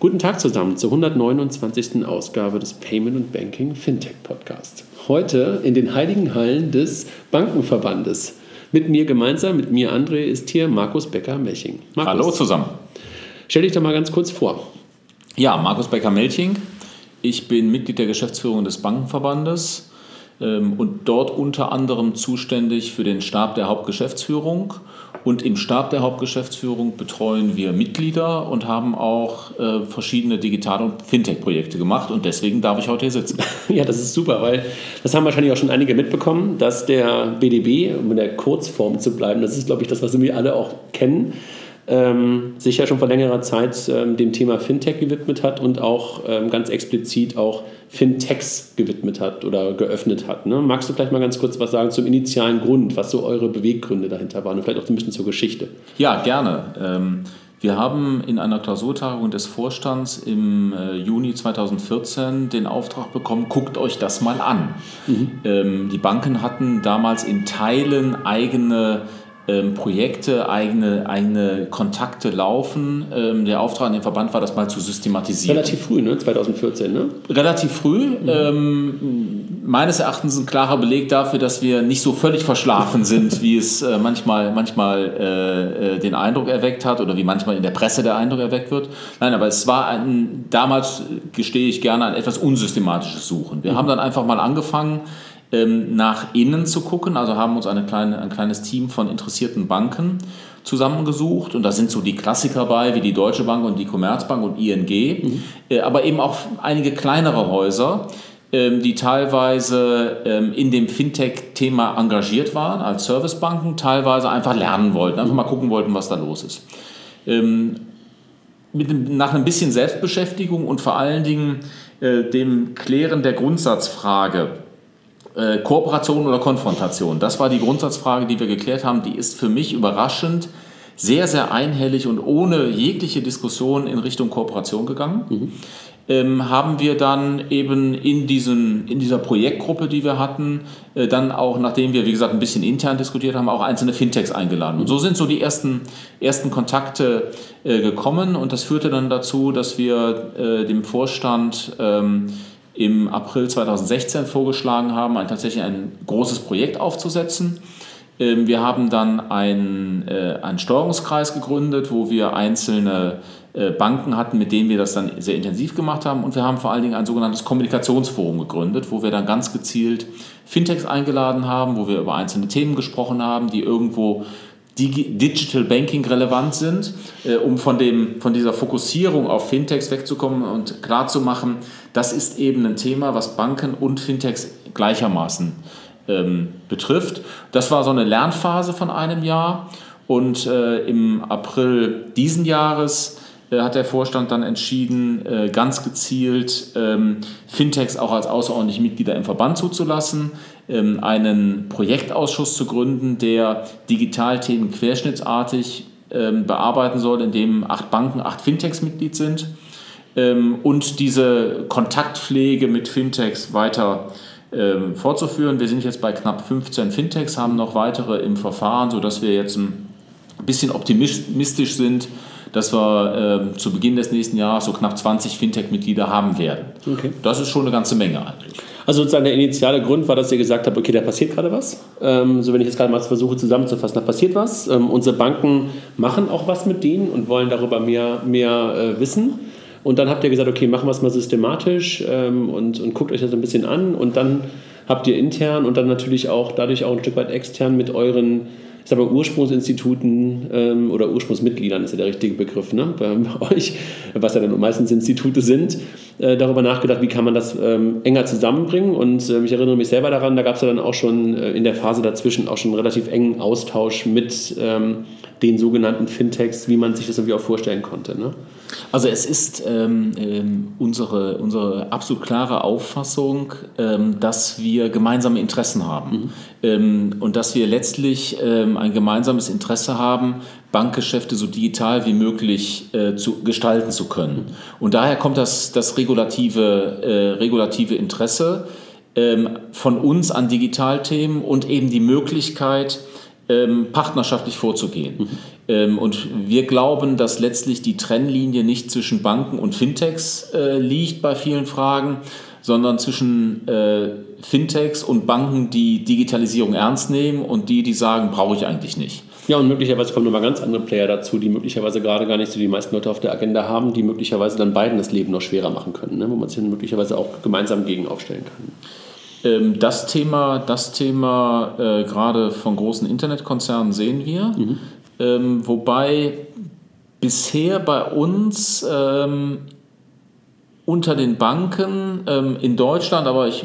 Guten Tag zusammen zur 129. Ausgabe des Payment und Banking Fintech Podcast. Heute in den heiligen Hallen des Bankenverbandes. Mit mir gemeinsam, mit mir André, ist hier Markus Becker-Melching. Hallo zusammen. Stell dich doch mal ganz kurz vor. Ja, Markus Becker-Melching. Ich bin Mitglied der Geschäftsführung des Bankenverbandes ähm, und dort unter anderem zuständig für den Stab der Hauptgeschäftsführung. Und im Stab der Hauptgeschäftsführung betreuen wir Mitglieder und haben auch äh, verschiedene Digital- und Fintech-Projekte gemacht. Und deswegen darf ich heute hier sitzen. Ja, das ist super, weil das haben wahrscheinlich auch schon einige mitbekommen, dass der BDB, um in der Kurzform zu bleiben, das ist, glaube ich, das, was wir alle auch kennen, ähm, sich ja schon vor längerer Zeit ähm, dem Thema Fintech gewidmet hat und auch ähm, ganz explizit auch Fintechs gewidmet hat oder geöffnet hat. Ne? Magst du vielleicht mal ganz kurz was sagen zum initialen Grund, was so eure Beweggründe dahinter waren und vielleicht auch ein bisschen zur Geschichte? Ja, gerne. Ähm, wir haben in einer Klausurtagung des Vorstands im äh, Juni 2014 den Auftrag bekommen, guckt euch das mal an. Mhm. Ähm, die Banken hatten damals in Teilen eigene ähm, Projekte, eigene, eigene Kontakte laufen. Ähm, der Auftrag an den Verband war, das mal zu systematisieren. Relativ früh, ne? 2014, ne? Relativ früh. Mhm. Ähm, meines Erachtens ein klarer Beleg dafür, dass wir nicht so völlig verschlafen sind, wie es äh, manchmal, manchmal äh, äh, den Eindruck erweckt hat oder wie manchmal in der Presse der Eindruck erweckt wird. Nein, aber es war ein, damals gestehe ich gerne, ein etwas unsystematisches Suchen. Wir mhm. haben dann einfach mal angefangen, ähm, nach innen zu gucken. Also haben uns eine kleine, ein kleines Team von interessierten Banken zusammengesucht und da sind so die Klassiker bei, wie die Deutsche Bank und die Commerzbank und ING, mhm. Äh, aber eben auch einige kleinere Häuser, ähm, die teilweise ähm, in dem Fintech-Thema engagiert waren als Servicebanken, teilweise einfach lernen wollten, einfach mal gucken wollten, was da los ist. Mit, nach ein bisschen Selbstbeschäftigung und vor allen Dingen äh, dem Klären der Grundsatzfrage, äh, Kooperation oder Konfrontation? Das war die Grundsatzfrage, die wir geklärt haben. Die ist für mich überraschend sehr, sehr einhellig und ohne jegliche Diskussion in Richtung Kooperation gegangen. Mhm. Ähm, haben wir dann eben in, diesen, in dieser Projektgruppe, die wir hatten, äh, dann auch, nachdem wir, wie gesagt, ein bisschen intern diskutiert haben, auch einzelne Fintechs eingeladen. Und so sind so die ersten, ersten Kontakte äh, gekommen und das führte dann dazu, dass wir äh, dem Vorstand ähm, im April 2016 vorgeschlagen haben, ein, tatsächlich ein großes Projekt aufzusetzen. Ähm, wir haben dann einen, äh, einen Steuerungskreis gegründet, wo wir einzelne äh, Banken hatten, mit denen wir das dann sehr intensiv gemacht haben. Und wir haben vor allen Dingen ein sogenanntes Kommunikationsforum gegründet, wo wir dann ganz gezielt Fintechs eingeladen haben, wo wir über einzelne Themen gesprochen haben, die irgendwo Digital Banking relevant sind, äh, um von, dem, von dieser Fokussierung auf Fintechs wegzukommen und klarzumachen, das ist eben ein Thema, was Banken und Fintechs gleichermaßen ähm, betrifft. Das war so eine Lernphase von einem Jahr und äh, im April diesen Jahres äh, hat der Vorstand dann entschieden, äh, ganz gezielt ähm, Fintechs auch als außerordentliche Mitglieder im Verband zuzulassen, einen Projektausschuss zu gründen, der Digitalthemen querschnittsartig ähm, bearbeiten soll, in dem acht Banken, acht Fintechs Mitglied sind und diese Kontaktpflege mit Fintechs weiter fortzuführen. Wir sind jetzt bei knapp 15 Fintechs, haben noch weitere im Verfahren, sodass wir jetzt ein bisschen optimistisch sind, dass wir äh, zu Beginn des nächsten Jahres so knapp 20 Fintech-Mitglieder haben werden. Okay. Das ist schon eine ganze Menge eigentlich. Also sozusagen der initiale Grund war, dass ihr gesagt habt, okay, da passiert gerade was. Ähm, so wenn ich jetzt gerade mal versuche zusammenzufassen, da passiert was. Ähm, unsere Banken machen auch was mit denen und wollen darüber mehr, mehr äh, wissen. Und dann habt ihr gesagt, okay, machen wir es mal systematisch ähm, und, und guckt euch das ein bisschen an. Und dann habt ihr intern und dann natürlich auch dadurch auch ein Stück weit extern mit euren ich sage mal, Ursprungsinstituten ähm, oder Ursprungsmitgliedern ist ja der richtige Begriff ne, bei, euch, was ja dann meistens Institute sind, äh, darüber nachgedacht, wie kann man das ähm, enger zusammenbringen. Und äh, ich erinnere mich selber daran, da gab es ja dann auch schon äh, in der Phase dazwischen auch schon relativ engen Austausch mit ähm, den sogenannten Fintechs, wie man sich das irgendwie auch vorstellen konnte. Ne? Also es ist ähm, ähm, unsere, unsere absolut klare Auffassung, ähm, dass wir gemeinsame Interessen haben mhm. Ähm, und dass wir letztlich ähm, ein gemeinsames Interesse haben, Bankgeschäfte so digital wie möglich äh, zu gestalten zu können. Mhm. Und daher kommt das, das regulative, äh, regulative Interesse ähm, von uns an Digitalthemen und eben die Möglichkeit, partnerschaftlich vorzugehen. Mhm. Ähm, und wir glauben, dass letztlich die Trennlinie nicht zwischen Banken und Fintechs äh, liegt bei vielen Fragen, sondern zwischen äh, Fintechs und Banken, die Digitalisierung ernst nehmen und die, die sagen, brauche ich eigentlich nicht. Ja, und möglicherweise kommen nochmal ganz andere Player dazu, die möglicherweise gerade gar nicht so die meisten Leute auf der Agenda haben, die möglicherweise dann beiden das Leben noch schwerer machen können, ne? wo man sich dann möglicherweise auch gemeinsam gegen aufstellen kann. Ähm, das Thema, das Thema äh, gerade von großen Internetkonzernen sehen wir, mhm. Ähm, wobei bisher bei uns ähm, unter den Banken ähm, in Deutschland, aber ich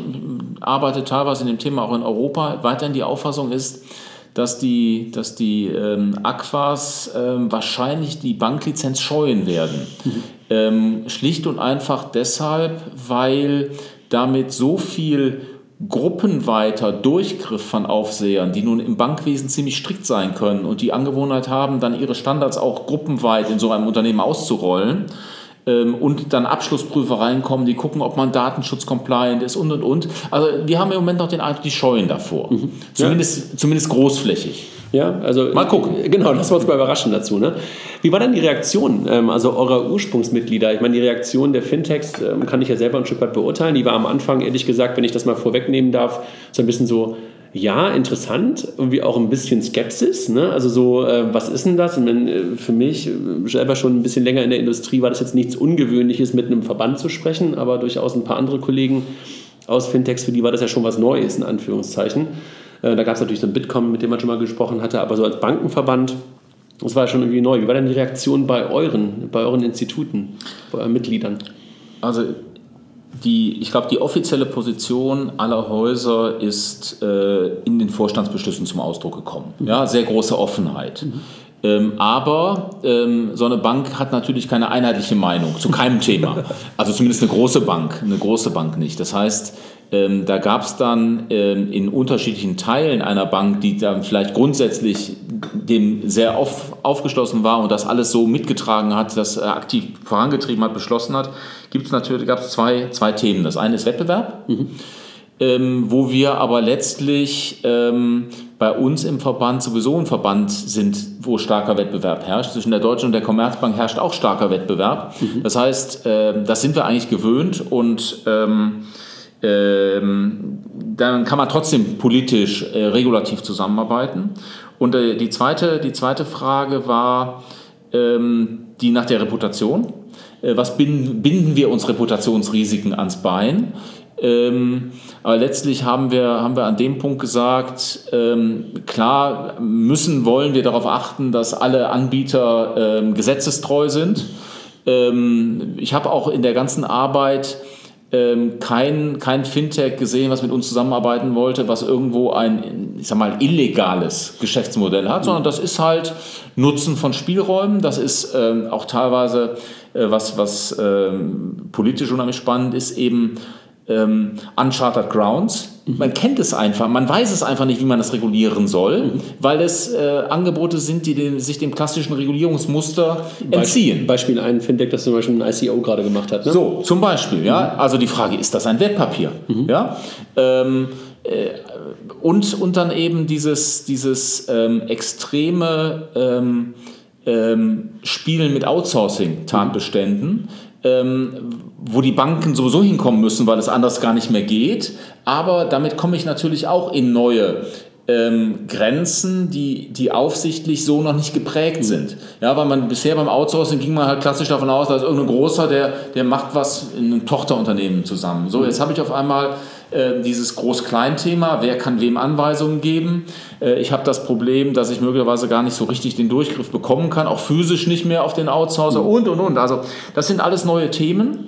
arbeite teilweise in dem Thema auch in Europa, weiterhin die Auffassung ist, dass die, dass die ähm, Aquas ähm, wahrscheinlich die Banklizenz scheuen werden. Mhm. Ähm, schlicht und einfach deshalb, weil damit so viel gruppenweiter Durchgriff von Aufsehern, die nun im Bankwesen ziemlich strikt sein können und die Angewohnheit haben, dann ihre Standards auch gruppenweit in so einem Unternehmen auszurollen, ähm, und dann Abschlussprüfer reinkommen, die gucken, ob man Datenschutz-compliant ist und und und. Also wir haben im Moment noch den Eindruck, die scheuen davor. Mhm. Zumindest, ja. zumindest großflächig. Ja, also mal gucken. Genau, lassen wir uns mal überraschen dazu. Ne? Wie war denn die Reaktion ähm, also eurer Ursprungsmitglieder? Ich meine, die Reaktion der Fintechs ähm, kann ich ja selber ein Stück weit beurteilen. Die war am Anfang, ehrlich gesagt, wenn ich das mal vorwegnehmen darf, so ein bisschen so, ja, interessant, irgendwie auch ein bisschen Skepsis. Ne? Also so, äh, was ist denn das? Und wenn, äh, für mich, äh, selber schon ein bisschen länger in der Industrie, war das jetzt nichts Ungewöhnliches, mit einem Verband zu sprechen, aber durchaus ein paar andere Kollegen aus Fintechs, für die war das ja schon was Neues, in Anführungszeichen. Äh, da gab es natürlich so ein Bitkom, mit dem man schon mal gesprochen hatte, aber so als Bankenverband, das war ja schon irgendwie neu. Wie war denn die Reaktion bei euren, bei euren Instituten, bei euren Mitgliedern? Also die, ich glaube, die offizielle Position aller Häuser ist äh, in den Vorstandsbeschlüssen zum Ausdruck gekommen. Ja, sehr große Offenheit. Mhm. Ähm, aber ähm, so eine Bank hat natürlich keine einheitliche Meinung zu keinem Thema. Also zumindest eine große Bank, eine große Bank nicht. Das heißt, ähm, da gab es dann ähm, in unterschiedlichen Teilen einer Bank, die dann vielleicht grundsätzlich dem sehr auf, aufgeschlossen war und das alles so mitgetragen hat, das äh, aktiv vorangetrieben hat, beschlossen hat, gibt es natürlich gab es zwei, zwei Themen. Das eine ist Wettbewerb, mhm. ähm, wo wir aber letztlich ähm, bei uns im Verband sowieso ein Verband sind, wo starker Wettbewerb herrscht. Zwischen der Deutschen und der Commerzbank herrscht auch starker Wettbewerb. Mhm. Das heißt, äh, das sind wir eigentlich gewöhnt und ähm, ähm, dann kann man trotzdem politisch äh, regulativ zusammenarbeiten. Und äh, die, zweite, die zweite Frage war ähm, die nach der Reputation. Äh, was binden, binden wir uns Reputationsrisiken ans Bein? Ähm, aber letztlich haben wir, haben wir an dem Punkt gesagt, ähm, klar müssen, wollen wir darauf achten, dass alle Anbieter ähm, gesetzestreu sind. Ähm, ich habe auch in der ganzen Arbeit ähm, kein, kein Fintech gesehen, was mit uns zusammenarbeiten wollte, was irgendwo ein, ich sag mal, illegales Geschäftsmodell hat, sondern das ist halt Nutzen von Spielräumen. Das ist ähm, auch teilweise, äh, was, was politisch unheimlich spannend ist, eben ähm, Uncharted Grounds. Mhm. Man kennt es einfach, man weiß es einfach nicht, wie man das regulieren soll, mhm. weil es äh, Angebote sind, die den, sich dem klassischen Regulierungsmuster entziehen. Beispiel ein Fintech, das zum Beispiel ein ICO gerade gemacht hat. Ne? So, zum Beispiel, ja. Mhm. Also die Frage, ist das ein Wertpapier? Mhm. Ja. Ähm, äh, und, und dann eben dieses, dieses ähm, extreme ähm, ähm Spielen mit Outsourcing-Tatbeständen, ähm, wo die Banken sowieso hinkommen müssen, weil es anders gar nicht mehr geht. Aber damit komme ich natürlich auch in neue ähm, Grenzen, die, die aufsichtlich so noch nicht geprägt sind. Ja, weil man bisher beim Outsourcing ging man halt klassisch davon aus, dass irgendein Großer, der, der macht was in einem Tochterunternehmen zusammen. So, jetzt habe ich auf einmal äh, dieses Groß-Klein-Thema, wer kann wem Anweisungen geben. Äh, ich habe das Problem, dass ich möglicherweise gar nicht so richtig den Durchgriff bekommen kann, auch physisch nicht mehr auf den Outsourcer mhm. und, und, und. Also das sind alles neue Themen.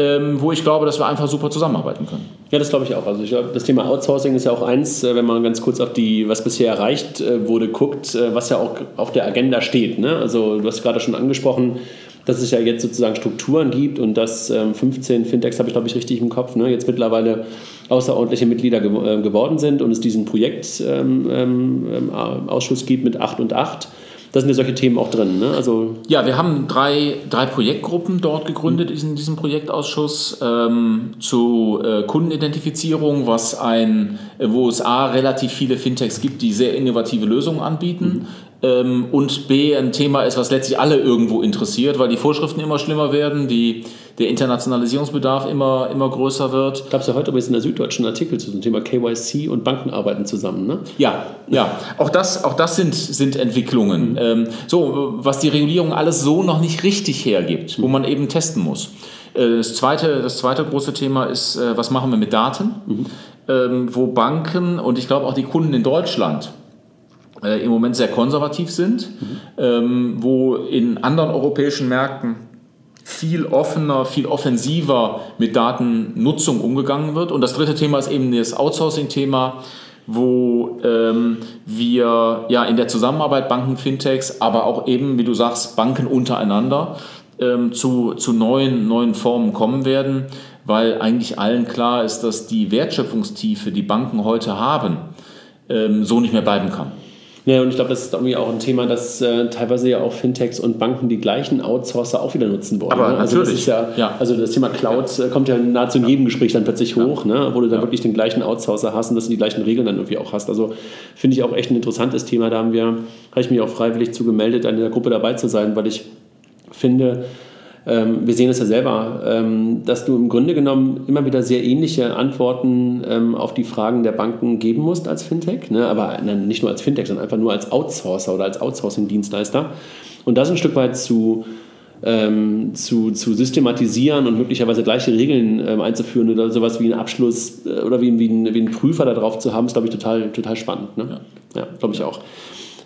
Ähm, wo ich glaube, dass wir einfach super zusammenarbeiten können. Ja, das glaube ich auch. Also ich glaube, das Thema Outsourcing ist ja auch eins, äh, wenn man ganz kurz auf die, was bisher erreicht wurde, guckt, was ja auch auf der Agenda steht. Ne? Also du hast gerade schon angesprochen, dass es ja jetzt sozusagen Strukturen gibt und dass 15 ähm, Fintechs, habe ich glaube ich richtig im Kopf, ne, jetzt mittlerweile außerordentliche Mitglieder ge äh, geworden sind und es diesen Projektausschuss ähm, ähm, gibt mit 8 und 8 da sind ja solche Themen auch drin. Ne? Also ja, wir haben drei, drei Projektgruppen dort gegründet in diesem Projektausschuss ähm, zu äh, Kundenidentifizierung, was ein, wo es A relativ viele Fintechs gibt, die sehr innovative Lösungen anbieten. Mhm. ähm, und B, ein Thema ist, was letztlich alle irgendwo interessiert, weil die Vorschriften immer schlimmer werden, die, der Internationalisierungsbedarf immer, immer größer wird. Gab es ja heute übrigens in der Süddeutschen Artikel zu dem Thema KYC und Banken arbeiten zusammen, ne? Ja, ja. Auch das, auch das sind, sind Entwicklungen. Mhm. Ähm, so, was die Regulierung alles so noch nicht richtig hergibt, wo man eben testen muss. Äh, das zweite, das zweite große Thema ist, äh, was machen wir mit Daten? Mhm. Ähm, wo Banken und ich glaube auch die Kunden in Deutschland äh, im Moment sehr konservativ sind, mhm. ähm, wo in anderen europäischen Märkten viel offener, viel offensiver mit Datennutzung umgegangen wird. Und das dritte Thema ist eben das Outsourcing-Thema, wo ähm, wir ja in der Zusammenarbeit Banken, Fintechs, aber auch eben, wie du sagst, Banken untereinander ähm, zu, zu neuen, neuen Formen kommen werden, weil eigentlich allen klar ist, dass die Wertschöpfungstiefe, die Banken heute haben, ähm, so nicht mehr bleiben kann. Ja, und ich glaube, das ist irgendwie auch ein Thema, dass äh, teilweise ja auch Fintechs und Banken die gleichen Outsourcer auch wieder nutzen wollen. Aber ne? also natürlich. Das ja, ja, Also das Thema Cloud äh, kommt ja nahezu in jedem Gespräch dann plötzlich hoch, ne? wo du dann wirklich den gleichen Outsourcer hast und dass du die gleichen Regeln dann irgendwie auch hast. Also finde ich auch echt ein interessantes Thema. Da haben wir, habe ich mich auch freiwillig zugemeldet, an der Gruppe dabei zu sein, weil ich finde, ähm, wir sehen es ja selber, ähm, dass du im Grunde genommen immer wieder sehr ähnliche Antworten ähm, auf die Fragen der Banken geben musst als Fintech, ne? aber nicht nur als Fintech, sondern einfach nur als Outsourcer oder als Outsourcing-Dienstleister. Und das ein Stück weit zu, ähm, zu, zu systematisieren und möglicherweise gleiche Regeln ähm, einzuführen oder sowas wie einen Abschluss äh, oder wie, wie, ein, wie einen Prüfer da drauf zu haben, ist, glaube ich, total, total spannend. Ne? Ja, ja glaube ich auch.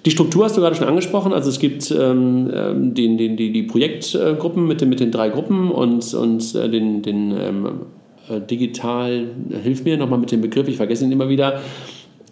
Die Struktur hast du gerade schon angesprochen. Also es gibt ähm, ähm, den, den, die, die Projektgruppen mit den, mit den drei Gruppen und, und äh, den, den ähm, äh, digital, hilf mir nochmal mit dem Begriff, ich vergesse ihn immer wieder.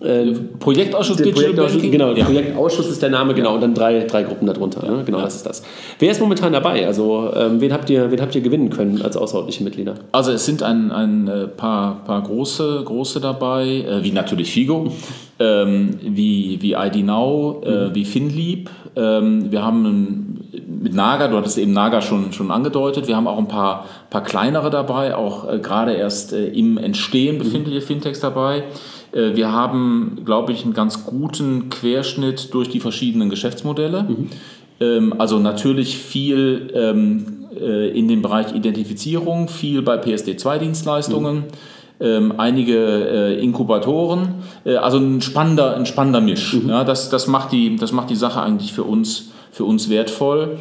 Äh, Projektausschuss Digital Projektausschuss, Genau, ja. Projektausschuss ist der Name, genau, und dann drei, drei Gruppen darunter. Ne? Genau, ja. das ist das. Wer ist momentan dabei? Also, ähm, wen, habt ihr, wen habt ihr gewinnen können als außerordentliche Mitglieder? Also, es sind ein, ein äh, paar, paar große, große dabei, äh, wie natürlich Figo, ähm, wie, wie ID Now, äh, mhm. wie Finlieb. Ähm, wir haben mit Naga, du hattest eben Naga schon, schon angedeutet, wir haben auch ein paar, paar kleinere dabei, auch äh, gerade erst äh, im Entstehen befindliche mhm. Fintechs dabei. Äh, wir haben, glaube ich, einen ganz guten Querschnitt durch die verschiedenen Geschäftsmodelle. Mhm. Ähm, also natürlich viel ähm, äh, in dem Bereich Identifizierung, viel bei PSD2-Dienstleistungen. Mhm. Ähm, einige äh, Inkubatoren, also ein spannender, ein spannender Misch. Mhm. Ja, das, das, macht die, das macht die Sache eigentlich für uns, für uns wertvoll.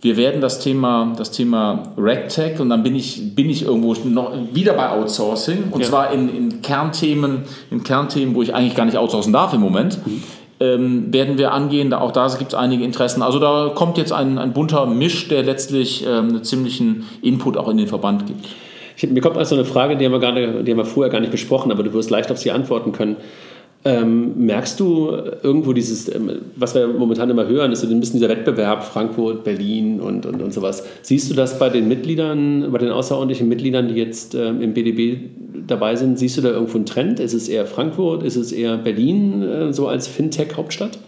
Wir werden das Thema, das Thema RegTech und dann bin ich, bin ich irgendwo noch wieder bei Outsourcing und ja. zwar in, in, Kernthemen, in Kernthemen, wo ich eigentlich gar nicht outsourcen darf im Moment. Mhm. Ähm, werden wir angehen. Auch da gibt es einige Interessen. Also da kommt jetzt ein, ein bunter Misch, der letztlich ähm, einen ziemlichen Input auch in den Verband gibt. Ich, mir kommt also eine Frage, die haben, wir gar nicht, die haben wir vorher gar nicht besprochen, aber du wirst leicht auf sie antworten können. Ähm, merkst du irgendwo dieses, ähm, was wir momentan immer hören, ist so ein bisschen dieser Wettbewerb Frankfurt, Berlin und, und, und sowas. Siehst du das bei den Mitgliedern, bei den außerordentlichen Mitgliedern, die jetzt ähm, im BDB dabei sind? Siehst du da irgendwo einen Trend? Ist es eher Frankfurt? Ist es eher Berlin äh, so als Fintech-Hauptstadt?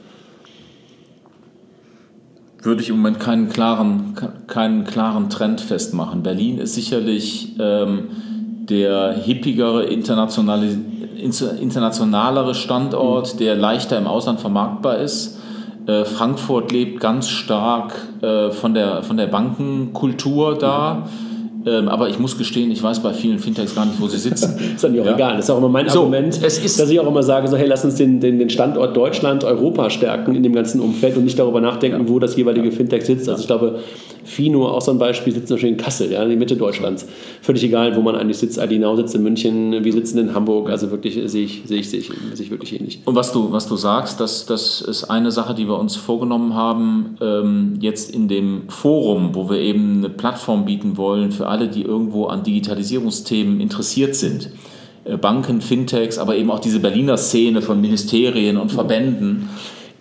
Würde ich im Moment keinen klaren, keinen klaren Trend festmachen. Berlin ist sicherlich ähm, der hippigere, internationale internationalere Standort, der leichter im Ausland vermarktbar ist. Äh, Frankfurt lebt ganz stark äh, von, der, von der Bankenkultur da. Ähm, aber ich muss gestehen, ich weiß bei vielen Fintechs gar nicht, wo sie sitzen. ist dann auch ja. egal. Das ist auch immer mein so, Argument, es ist, dass ich auch immer sage, so, hey, lass uns den, den, den Standort Deutschland, Europa stärken in dem ganzen Umfeld und nicht darüber nachdenken, ja. wo das jeweilige Fintech sitzt. Also ich glaube, Fino, auch so ein Beispiel, sitzt natürlich in Kassel, ja, in die Mitte Deutschlands. Völlig egal, wo man eigentlich sitzt. Adinau sitzt in München, wir sitzen in Hamburg. Also wirklich sehe ich, sehe ich, sehe ich, sehe ich wirklich ähnlich. Und was du, was du sagst, das, das ist eine Sache, die wir uns vorgenommen haben, ähm, jetzt in dem Forum, wo wir eben eine Plattform bieten wollen für alle, die irgendwo an Digitalisierungsthemen interessiert sind. Äh, Banken, Fintechs, aber eben auch diese Berliner Szene von Ministerien und Verbänden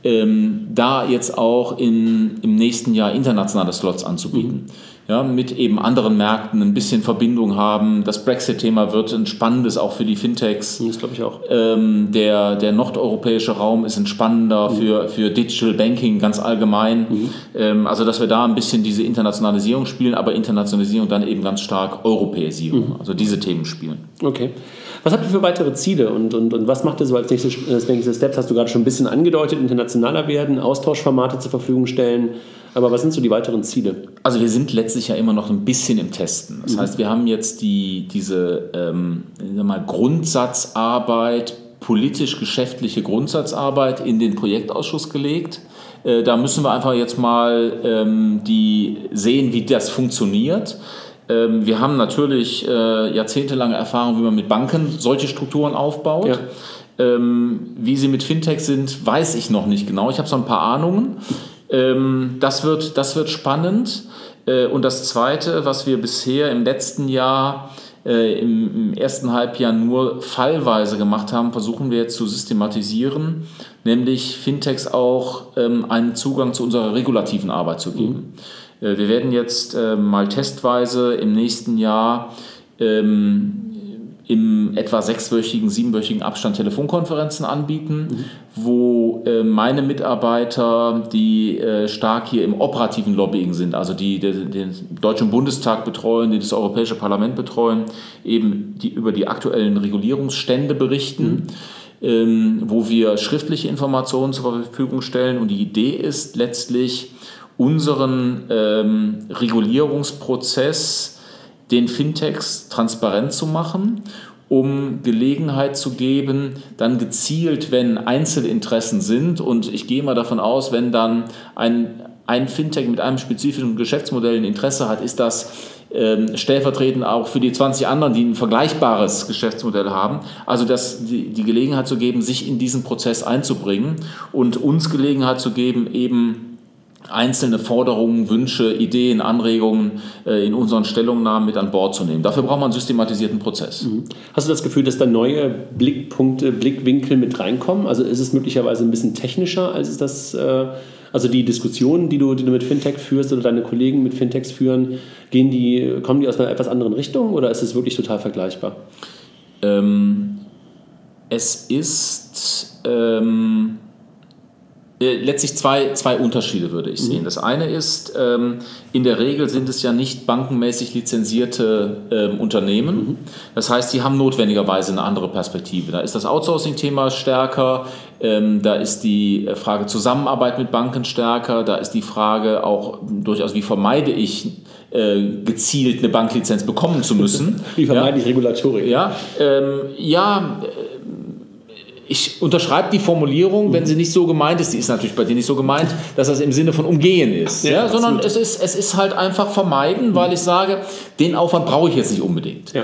ähm, da jetzt auch in, im nächsten Jahr internationale Slots anzubieten. Mhm. Ja, mit eben anderen Märkten ein bisschen Verbindung haben. Das Brexit-Thema wird ein spannendes auch für die Fintechs. Das glaube ich auch. Ähm, der, der nordeuropäische Raum ist ein spannender mhm. für, für Digital Banking ganz allgemein. Mhm. Ähm, also, dass wir da ein bisschen diese Internationalisierung spielen, aber Internationalisierung dann eben ganz stark Europäisierung. Mhm. Also diese Themen spielen. Okay. Was habt ihr für weitere Ziele und, und, und was macht ihr so als nächstes, als nächstes Steps? Hast du gerade schon ein bisschen angedeutet, international internationaler werden, Austauschformate zur Verfügung stellen. Aber was sind so die weiteren Ziele? Also wir sind letztlich ja immer noch ein bisschen im Testen. Das mhm. heißt, wir haben jetzt die, diese ähm, mal, Grundsatzarbeit, politisch-geschäftliche Grundsatzarbeit in den Projektausschuss gelegt. Äh, da müssen wir einfach jetzt mal ähm, die sehen, wie das funktioniert. Ähm, wir haben natürlich äh, jahrzehntelange Erfahrung, wie man mit Banken solche Strukturen aufbaut. Ja. Ähm, wie sie mit Fintech sind, weiß ich noch nicht genau. Ich habe so ein paar Ahnungen. Ähm, das, wird, das wird spannend. Äh, und das Zweite, was wir bisher im letzten Jahr äh, im, im, ersten Halbjahr nur fallweise gemacht haben, versuchen wir jetzt zu systematisieren, nämlich Fintechs auch ähm, einen Zugang zu unserer regulativen Arbeit zu geben. Mhm. Äh, wir werden jetzt äh, mal testweise im nächsten Jahr ähm, im etwa sechswöchigen, siebenwöchigen Abstand Telefonkonferenzen anbieten, mhm. wo äh, meine Mitarbeiter, die äh, stark hier im operativen Lobbying sind, also die, die den Deutschen Bundestag betreuen, die das Europäische Parlament betreuen, eben die über die aktuellen Regulierungsstände berichten. Mhm. Ähm, wo wir schriftliche Informationen zur Verfügung stellen. Und die Idee ist letztlich, unseren ähm, Regulierungsprozess den Fintechs transparent zu machen, um Gelegenheit zu geben, dann gezielt, wenn Einzelinteressen sind, und ich gehe mal davon aus, wenn dann ein, ein Fintech mit einem spezifischen Geschäftsmodell ein Interesse hat, ist das ähm, stellvertretend auch für die 20 anderen, die ein vergleichbares Geschäftsmodell haben. Also das, die, die Gelegenheit zu geben, sich in diesen Prozess einzubringen und uns Gelegenheit zu geben, eben einzelne Forderungen, Wünsche, Ideen, Anregungen äh, in unseren Stellungnahmen mit an Bord zu nehmen. Dafür braucht man einen systematisierten Prozess. Mhm. Hast du das Gefühl, dass da neue Blickpunkte, Blickwinkel mit reinkommen? Also ist es möglicherweise ein bisschen technischer, als es das, äh, also die Diskussionen, die du, die du mit Fintech führst oder deine Kollegen mit Fintechs führen, gehen die, kommen die aus einer etwas anderen Richtung oder ist es wirklich total vergleichbar? Ähm, es ist... Ähm äh, letztlich zwei, zwei Unterschiede würde ich sehen. Mhm. Das eine ist, ähm, in der Regel sind es ja nicht bankenmäßig lizenzierte ähm, Unternehmen. Mhm. Das heißt, die haben notwendigerweise eine andere Perspektive. Da ist das Outsourcing-Thema stärker, ähm, da ist die äh, Frage Zusammenarbeit mit Banken stärker, da ist die Frage auch durchaus, wie vermeide ich äh, gezielt eine Banklizenz bekommen zu müssen. wie vermeide ja? ich Regulatorik? Ja, ähm, ja ich unterschreibe die Formulierung, wenn sie nicht so gemeint ist, die ist natürlich bei dir nicht so gemeint, dass das im Sinne von umgehen ist, ja, ja sondern es ist, es ist halt einfach vermeiden, weil ich sage, den Aufwand brauche ich jetzt nicht unbedingt. Ja.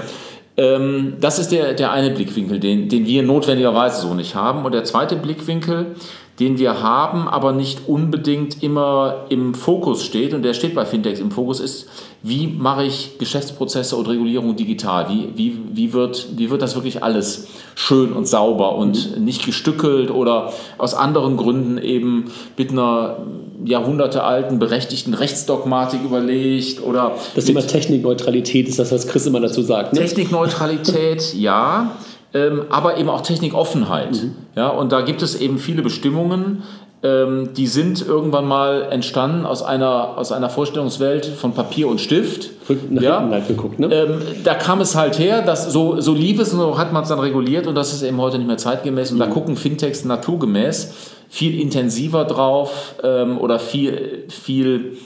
Ähm, das ist der, der eine Blickwinkel, den, den wir notwendigerweise so nicht haben. Und der zweite Blickwinkel, den wir haben, aber nicht unbedingt immer im Fokus steht, und der steht bei Fintechs im Fokus, ist, wie mache ich Geschäftsprozesse und Regulierung digital? Wie, wie, wie, wird, wie wird das wirklich alles schön und sauber und mhm. nicht gestückelt oder aus anderen Gründen eben mit einer jahrhundertealten berechtigten Rechtsdogmatik überlegt oder das Thema Technikneutralität ist das, was Chris immer dazu sagt. Ne? Technikneutralität, ja ähm, aber eben auch Technikoffenheit. Mhm. Ja, und da gibt es eben viele Bestimmungen, ähm, die sind irgendwann mal entstanden aus einer, aus einer Vorstellungswelt von Papier und Stift. Nach ja. halt geguckt, ne? Ähm, da kam es halt her, dass so, so lief es und so hat man es dann reguliert und das ist eben heute nicht mehr zeitgemäß. Und mhm. da gucken Fintechs naturgemäß viel intensiver drauf ähm, oder viel, viel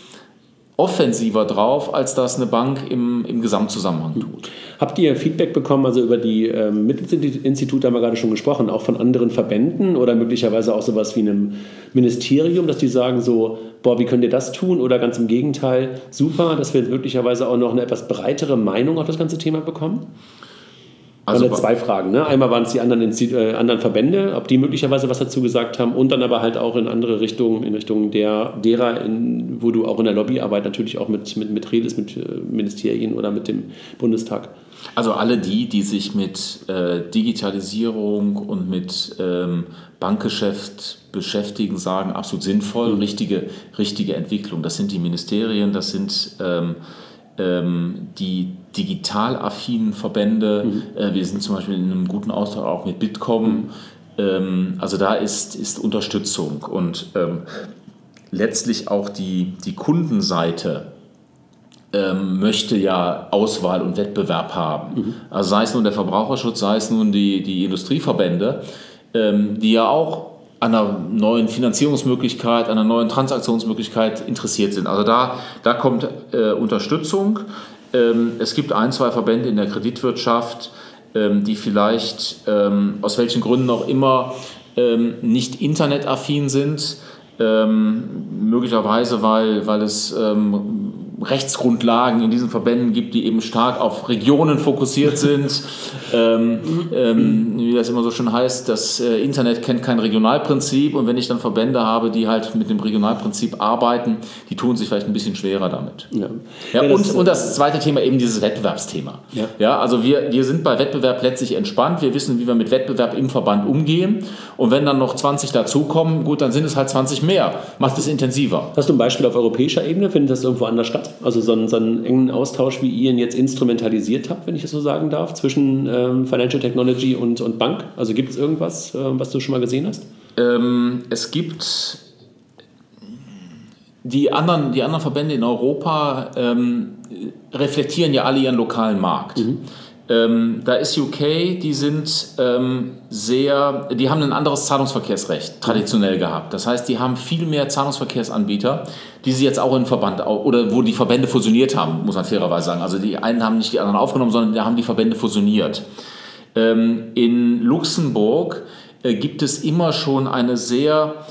offensiver drauf, als das eine Bank im, im Gesamtzusammenhang tut. Habt ihr Feedback bekommen, also über die ähm, Mittelinstitute haben wir gerade schon gesprochen, auch von anderen Verbänden oder möglicherweise auch sowas wie einem Ministerium, dass die sagen so, boah, wie könnt ihr das tun? Oder ganz im Gegenteil, super, dass wir möglicherweise auch noch eine etwas breitere Meinung auf das ganze Thema bekommen? Also waren zwei Fragen. Ne? Einmal waren es die anderen, äh, anderen Verbände, ob die möglicherweise was dazu gesagt haben und dann aber halt auch in andere Richtungen, in Richtung der, derer, in, wo du auch in der Lobbyarbeit natürlich auch mit, mit, mit redest, mit äh, Ministerien oder mit dem Bundestag. Also alle die, die sich mit äh, Digitalisierung und mit ähm, Bankgeschäft beschäftigen, sagen absolut sinnvoll, mhm. richtige, richtige Entwicklung. Das sind die Ministerien, das sind ähm, ähm, die digital affinen Verbände. Mhm. Äh, wir sind zum Beispiel in einem guten Austausch auch mit Bitkom. Mhm. Ähm, also da ist, ist Unterstützung und ähm, letztlich auch die, die Kundenseite ähm, möchte ja Auswahl und Wettbewerb haben. Mhm. Also sei es nun der Verbraucherschutz, sei es nun die, die Industrieverbände, ähm, die ja auch an einer neuen Finanzierungsmöglichkeit, an einer neuen Transaktionsmöglichkeit interessiert sind. Also da, da kommt äh, Unterstützung. Ähm, es gibt ein, zwei Verbände in der Kreditwirtschaft, ähm, die vielleicht ähm, aus welchen Gründen auch immer ähm, nicht internetaffin sind. Ähm, möglicherweise, weil, weil es ähm, Rechtsgrundlagen in diesen Verbänden gibt, die eben stark auf Regionen fokussiert sind. ähm, ähm, wie das immer so schön heißt, das äh, Internet kennt kein Regionalprinzip und wenn ich dann Verbände habe, die halt mit dem Regionalprinzip arbeiten, die tun sich vielleicht ein bisschen schwerer damit. Ja. Ja, ja und, das, und das zweite Thema eben dieses Wettbewerbsthema. Ja. Ja, also wir, wir sind bei Wettbewerb letztlich entspannt, wir wissen, wie wir mit Wettbewerb im Verband umgehen und wenn dann noch 20 dazukommen, gut, dann sind es halt 20 mehr, macht es intensiver. Hast du ein Beispiel auf europäischer Ebene? Findet das irgendwo anders statt? Also so einen, so einen engen Austausch, wie ihr ihn jetzt instrumentalisiert habt, wenn ich es so sagen darf, zwischen ähm, Financial Technology und, und Bank? Also gibt es irgendwas, äh, was du schon mal gesehen hast? Ähm, es gibt die anderen, die anderen Verbände in Europa ähm, reflektieren ja alle ihren lokalen Markt. Mhm. Ähm, da ist UK, die sind ähm, sehr, die haben ein anderes Zahlungsverkehrsrecht traditionell gehabt. Das heißt, die haben viel mehr Zahlungsverkehrsanbieter, die sie jetzt auch in Verband oder wo die Verbände fusioniert haben, muss man fairerweise sagen. Also die einen haben nicht die anderen aufgenommen, sondern die haben die Verbände fusioniert. Ähm, in Luxemburg äh, gibt es immer schon eine sehr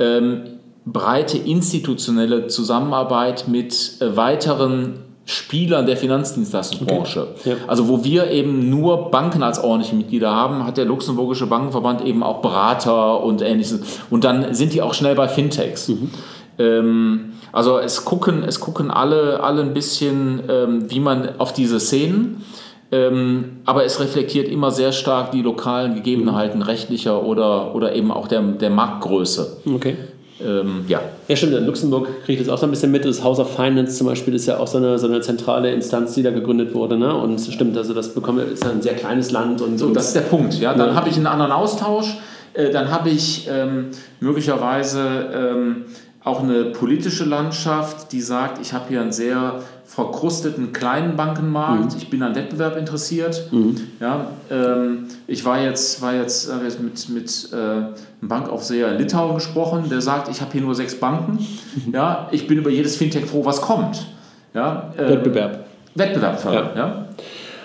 ähm, breite institutionelle Zusammenarbeit mit äh, weiteren Spielern der Finanzdienstleistungsbranche. Okay. Ja. Also wo wir eben nur Banken als ordentliche Mitglieder haben, hat der luxemburgische Bankenverband eben auch Berater und ähnliches. Und dann sind die auch schnell bei Fintechs. Mhm. Ähm, also es gucken, es gucken alle, alle ein bisschen, ähm, wie man auf diese Szenen, ähm, aber es reflektiert immer sehr stark die lokalen Gegebenheiten mhm. rechtlicher oder, oder eben auch der, der Marktgröße. Okay. Ähm, ja. Ja, stimmt. In Luxemburg kriege ich das auch so ein bisschen mit. Das House of Finance zum Beispiel ist ja auch so eine, so eine zentrale Instanz, die da gegründet wurde. Ne? Und stimmt, also das bekommen, ist ein sehr kleines Land. Und, so, das ist der Punkt. Ja? Dann ja. habe ich einen anderen Austausch. Äh, dann habe ich ähm, möglicherweise ähm, auch eine politische Landschaft, die sagt, ich habe hier einen sehr verkrusteten kleinen Bankenmarkt, mhm. ich bin an Wettbewerb interessiert. Mhm. Ja, ähm, ich war jetzt, war jetzt, äh, jetzt mit, mit äh, einem Bankaufseher in Litauen gesprochen, der sagt, ich habe hier nur sechs Banken. Mhm. Ja, ich bin über jedes Fintech froh, was kommt. Ja, ähm, Wettbewerb. Wettbewerb fördern. Ja. ja.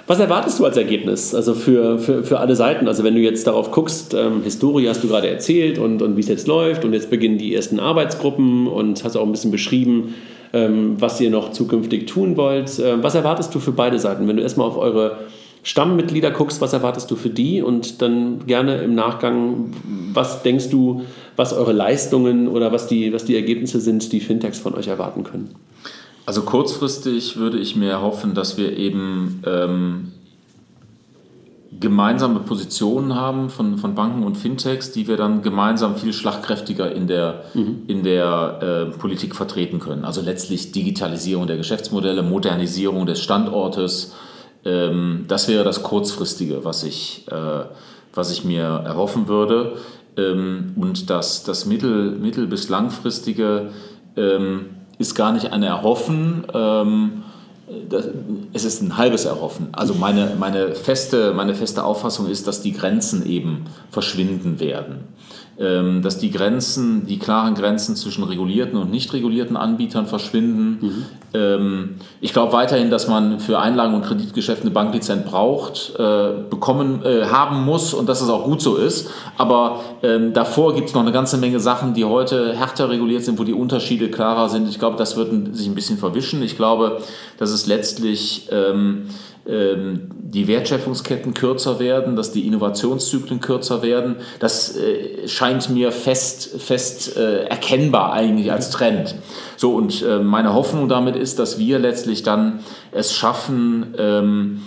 Was erwartest du als Ergebnis? Also für, für, für alle Seiten. Also wenn du jetzt darauf guckst, ähm, Historie hast du gerade erzählt und, und wie es jetzt läuft und jetzt beginnen die ersten Arbeitsgruppen und hast auch ein bisschen beschrieben, was ihr noch zukünftig tun wollt. Ähm, was erwartest du für beide Seiten? Wenn du erstmal auf eure Stammmitglieder guckst, was erwartest du für die und dann gerne im Nachgang, was denkst du, was eure Leistungen oder was die, was die Ergebnisse sind, die Fintechs von euch erwarten können? Also kurzfristig würde ich mir erhoffen, dass wir eben ähm, gemeinsame Positionen haben von, von Banken und Fintechs, die wir dann gemeinsam viel schlagkräftiger in der, mhm. in der äh, Politik vertreten können. Also letztlich Digitalisierung der Geschäftsmodelle, Modernisierung des Standortes. Ähm, das wäre das Kurzfristige, was ich, äh, was ich mir erhoffen würde. Ähm, und das, das mittel-, mittel bis langfristige ähm, ist gar nicht ein Erhoffen, ähm, das, es ist ein halbes Erhoffen. Also meine, meine, feste, meine feste Auffassung ist, dass die Grenzen eben verschwinden werden. Ähm, dass die Grenzen, die klaren Grenzen zwischen regulierten und nicht regulierten Anbietern verschwinden. Mhm. Ähm, ich glaube weiterhin, dass man für Einlagen- und Kreditgeschäfte eine Banklizenz braucht, äh, bekommen, äh, haben muss und dass es auch gut so ist. Aber ähm, davor gibt es noch eine ganze Menge Sachen, die heute härter reguliert sind, wo die Unterschiede klarer sind. Ich glaube, das wird sich ein bisschen verwischen. Ich glaube, dass es letztlich ähm, die Wertschöpfungsketten kürzer werden, dass die Innovationszyklen kürzer werden. Das äh, scheint mir fest, fest äh, erkennbar eigentlich als Trend. So, und äh, meine Hoffnung damit ist, dass wir letztlich dann es schaffen, ähm,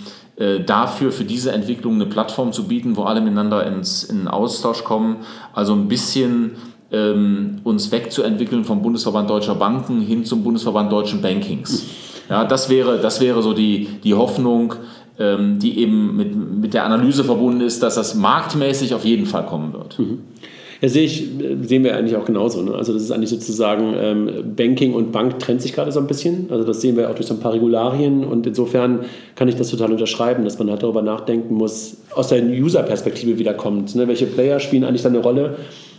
dafür, für diese Entwicklung eine Plattform zu bieten, wo alle miteinander ins, in Austausch kommen. Also ein bisschen ähm, uns wegzuentwickeln vom Bundesverband Deutscher Banken hin zum Bundesverband Deutschen Bankings. Ja, das wäre, das wäre so die, die Hoffnung, ähm, die eben mit, mit der Analyse verbunden ist, dass das marktmäßig auf jeden Fall kommen wird. Mhm. Ja, sehe ich, sehen wir eigentlich auch genauso. Ne? Also das ist eigentlich sozusagen, ähm, Banking und Bank trennt sich gerade so ein bisschen. Also das sehen wir auch durch so ein paar Regularien und insofern kann ich das total unterschreiben, dass man halt darüber nachdenken muss, aus der User-Perspektive wiederkommt. Ne? Welche Player spielen eigentlich da eine Rolle?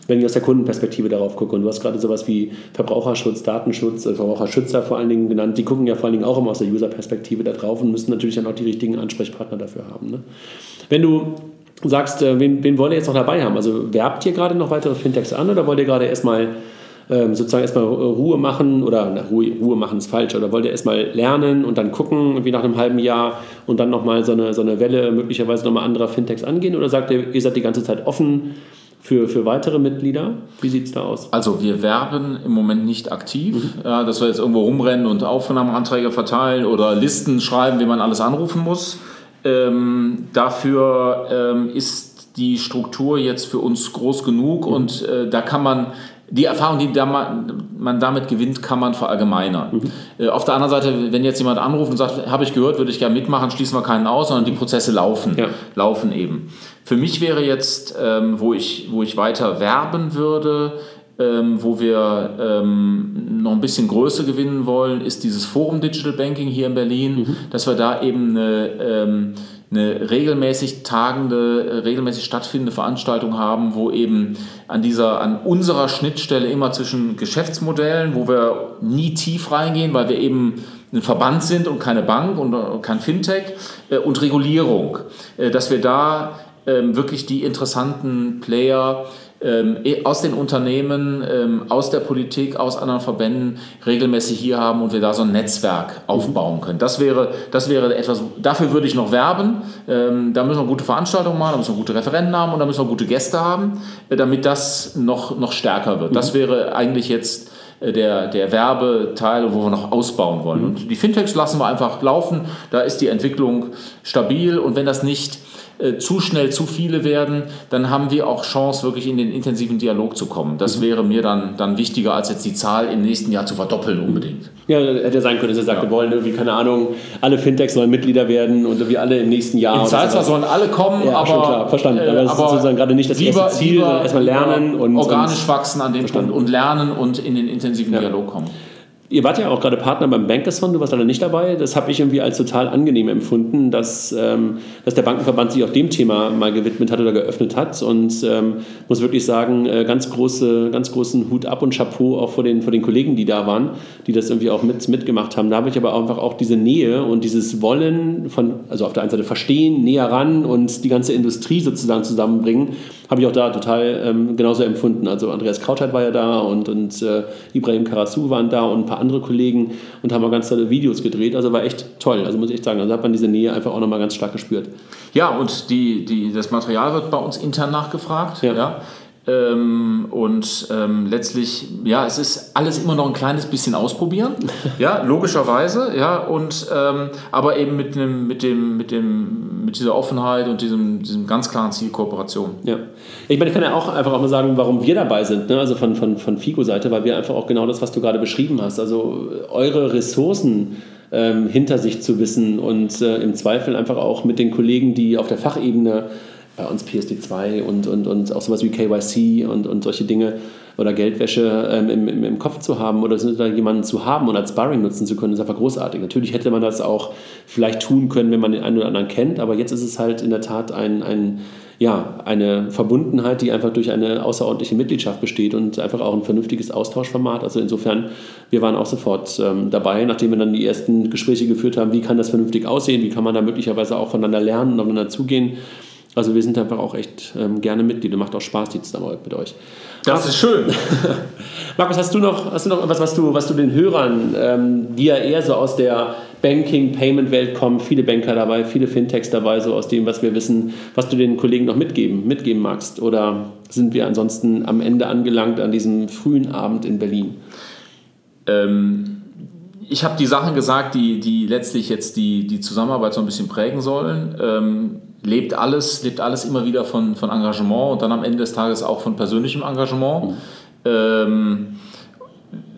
Wenn ich aus der Kundenperspektive darauf gucke. Und du hast gerade sowas wie Verbraucherschutz, Datenschutz, äh, Verbraucherschützer vor allen Dingen genannt. Die gucken ja vor allen Dingen auch immer aus der User-Perspektive da drauf und müssen natürlich dann auch die richtigen Ansprechpartner dafür haben. Ne? Wenn du sagst, äh, wen, wen wollt ihr jetzt noch dabei haben? Also werbt ihr gerade noch weitere Fintechs an oder wollt ihr gerade erstmal ähm, sozusagen erstmal Ruhe machen oder na, Ruhe, Ruhe machen ist falsch, oder wollt ihr erstmal lernen und dann gucken, wie nach einem halben Jahr und dann nochmal so eine, so eine Welle möglicherweise nochmal anderer Fintechs angehen? Oder sagt ihr, ihr seid die ganze Zeit offen für, für weitere Mitglieder? Wie sieht es da aus? Also wir werben im Moment nicht aktiv, mhm. ja, dass wir jetzt irgendwo rumrennen und Aufnahmeanträge verteilen oder Listen schreiben, wie man alles anrufen muss. Ähm, dafür ähm, ist die Struktur jetzt für uns groß genug mhm. und äh, da kann man die Erfahrung, die da man, man, damit gewinnt, kann man verallgemeinern. Mhm. Äh, auf der anderen Seite, wenn jetzt jemand anruft und sagt, habe ich gehört, würde ich gerne mitmachen, schließen wir keinen aus, sondern die Prozesse laufen, ja. laufen eben. Für mich wäre jetzt, ähm, wo, ich, wo ich weiter werben würde, ähm, wo wir ähm, noch ein bisschen Größe gewinnen wollen, ist dieses Forum Digital Banking hier in Berlin, mhm. dass wir da eben eine ähm, eine regelmäßig tagende, regelmäßig stattfindende Veranstaltung haben, wo eben an dieser, an unserer Schnittstelle immer zwischen Geschäftsmodellen, wo wir nie tief reingehen, weil wir eben ein Verband sind und keine Bank und kein Fintech äh, und Regulierung, äh, dass wir da ähm, wirklich die interessanten Player ähm, eh, aus den Unternehmen, ähm, aus der Politik, aus anderen Verbänden regelmäßig hier haben und wir da so ein Netzwerk aufbauen können. Das wäre, das wäre etwas, dafür würde ich noch werben. Ähm, da müssen wir gute Veranstaltungen machen, da müssen wir gute Referenten haben und da müssen wir gute Gäste haben, äh, damit das noch, noch stärker wird. Das mhm. wäre eigentlich jetzt äh, der, der Werbeteil, wo wir noch ausbauen wollen. Mhm. Und die Fintechs lassen wir einfach laufen, da ist die Entwicklung stabil und wenn das nicht äh, zu schnell zu viele werden, dann haben wir auch Chance, wirklich in den intensiven Dialog zu kommen. Das mhm. wäre mir dann, dann wichtiger, als jetzt die Zahl im nächsten Jahr zu verdoppeln unbedingt. Ja, hätte sein können, dass er sagt, ja. wir wollen irgendwie, keine Ahnung, alle Fintechs sollen Mitglieder werden und wir alle im nächsten Jahr. Im Zeitplan sollen alle kommen, ja, aber... Schon klar, verstanden. aber das ist sozusagen gerade nicht das lieber, erste Ziel, sondern erstmal lernen und... Organisch und wachsen an dem Punkt und lernen und in den intensiven ja. Dialog kommen. Ihr wart ja auch gerade Partner beim Bankathon, du warst leider nicht dabei. Das habe ich irgendwie als total angenehm empfunden, dass, ähm, dass der Bankenverband sich auch dem Thema mal gewidmet hat oder geöffnet hat. Und ähm, muss wirklich sagen, äh, ganz, große, ganz großen Hut ab und Chapeau auch vor den, vor den Kollegen, die da waren, die das irgendwie auch mit, mitgemacht haben. Da habe ich aber einfach auch diese Nähe und dieses Wollen von, also auf der einen Seite verstehen, näher ran und die ganze Industrie sozusagen zusammenbringen, habe ich auch da total ähm, genauso empfunden. Also Andreas Krautheit war ja da und, und äh, Ibrahim Karasu waren da und ein paar andere Kollegen und haben auch ganz tolle Videos gedreht. Also war echt toll. Also muss ich echt sagen, also hat man diese Nähe einfach auch nochmal ganz stark gespürt. Ja, und die, die, das Material wird bei uns intern nachgefragt. Ja. ja. Ähm, und ähm, letztlich, ja, es ist alles immer noch ein kleines bisschen ausprobieren, ja, logischerweise, ja, und ähm, aber eben mit, einem, mit, dem, mit, dem, mit dieser Offenheit und diesem, diesem ganz klaren Ziel Kooperation. Ja, ich meine, ich kann ja auch einfach auch mal sagen, warum wir dabei sind, ne? also von, von, von FIGO-Seite, weil wir einfach auch genau das, was du gerade beschrieben hast, also eure Ressourcen ähm, hinter sich zu wissen und äh, im Zweifel einfach auch mit den Kollegen, die auf der Fachebene bei uns PSD2 und, und, und auch sowas wie KYC und, und solche Dinge oder Geldwäsche ähm, im, im, im, Kopf zu haben oder jemanden zu haben und als Sparring nutzen zu können, ist einfach großartig. Natürlich hätte man das auch vielleicht tun können, wenn man den einen oder anderen kennt, aber jetzt ist es halt in der Tat ein, ein ja, eine Verbundenheit, die einfach durch eine außerordentliche Mitgliedschaft besteht und einfach auch ein vernünftiges Austauschformat. Also insofern, wir waren auch sofort ähm, dabei, nachdem wir dann die ersten Gespräche geführt haben, wie kann das vernünftig aussehen, wie kann man da möglicherweise auch voneinander lernen und aufeinander zugehen. Also wir sind einfach auch echt ähm, gerne Mitglieder. Macht auch Spaß, die Zusammenarbeit mit euch. Das ist schön. Markus, hast du noch, hast du noch etwas, was du, was du den Hörern, ähm, die ja eher so aus der Banking-Payment-Welt kommen, viele Banker dabei, viele Fintechs dabei, so aus dem, was wir wissen, was du den Kollegen noch mitgeben, mitgeben magst? Oder sind wir ansonsten am Ende angelangt an diesem frühen Abend in Berlin? Ähm, ich habe die Sachen gesagt, die, die letztlich jetzt die, die Zusammenarbeit so ein bisschen prägen sollen. Ähm, lebt alles, lebt alles immer wieder von, von Engagement und dann am Ende des Tages auch von persönlichem Engagement. Mhm. Ähm,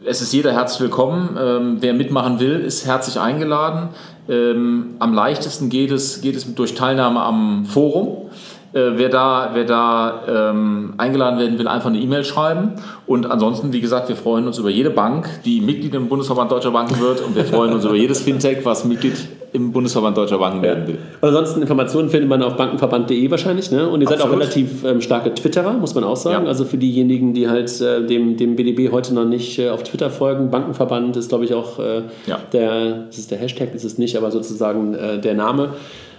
es ist jeder herzlich willkommen. Ähm, wer mitmachen will, ist herzlich eingeladen. Ähm, am leichtesten geht es, geht es durch Teilnahme am Forum. Äh, wer da, wer da ähm, eingeladen werden will, einfach eine E-Mail schreiben. Und ansonsten, wie gesagt, wir freuen uns über jede Bank, die Mitglied im Bundesverband Deutscher Banken wird. Und wir freuen uns über jedes Fintech, was Mitglied im Bundesverband Deutscher Banken werden will. Und ansonsten Informationen findet man auf bankenverband.de wahrscheinlich. Ne? Und ihr Absolut. seid auch relativ ähm, starke Twitterer, muss man auch sagen. Ja. Also für diejenigen, die halt äh, dem, dem BDB heute noch nicht äh, auf Twitter folgen, Bankenverband ist, glaube ich, auch äh, ja. der, das ist der Hashtag, ist es nicht, aber sozusagen äh, der Name.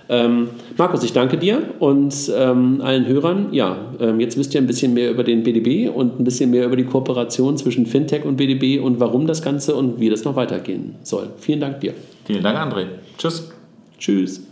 Ähm, Markus, ich danke dir und ähm, allen Hörern. Ja, ähm, jetzt wisst ihr ein bisschen mehr über den BDB und ein bisschen mehr über die Kooperation zwischen Fintech und BDB und warum das Ganze und wie das noch weitergehen soll. Vielen Dank dir. Vielen Dank, André. Tschüss. Tschüss.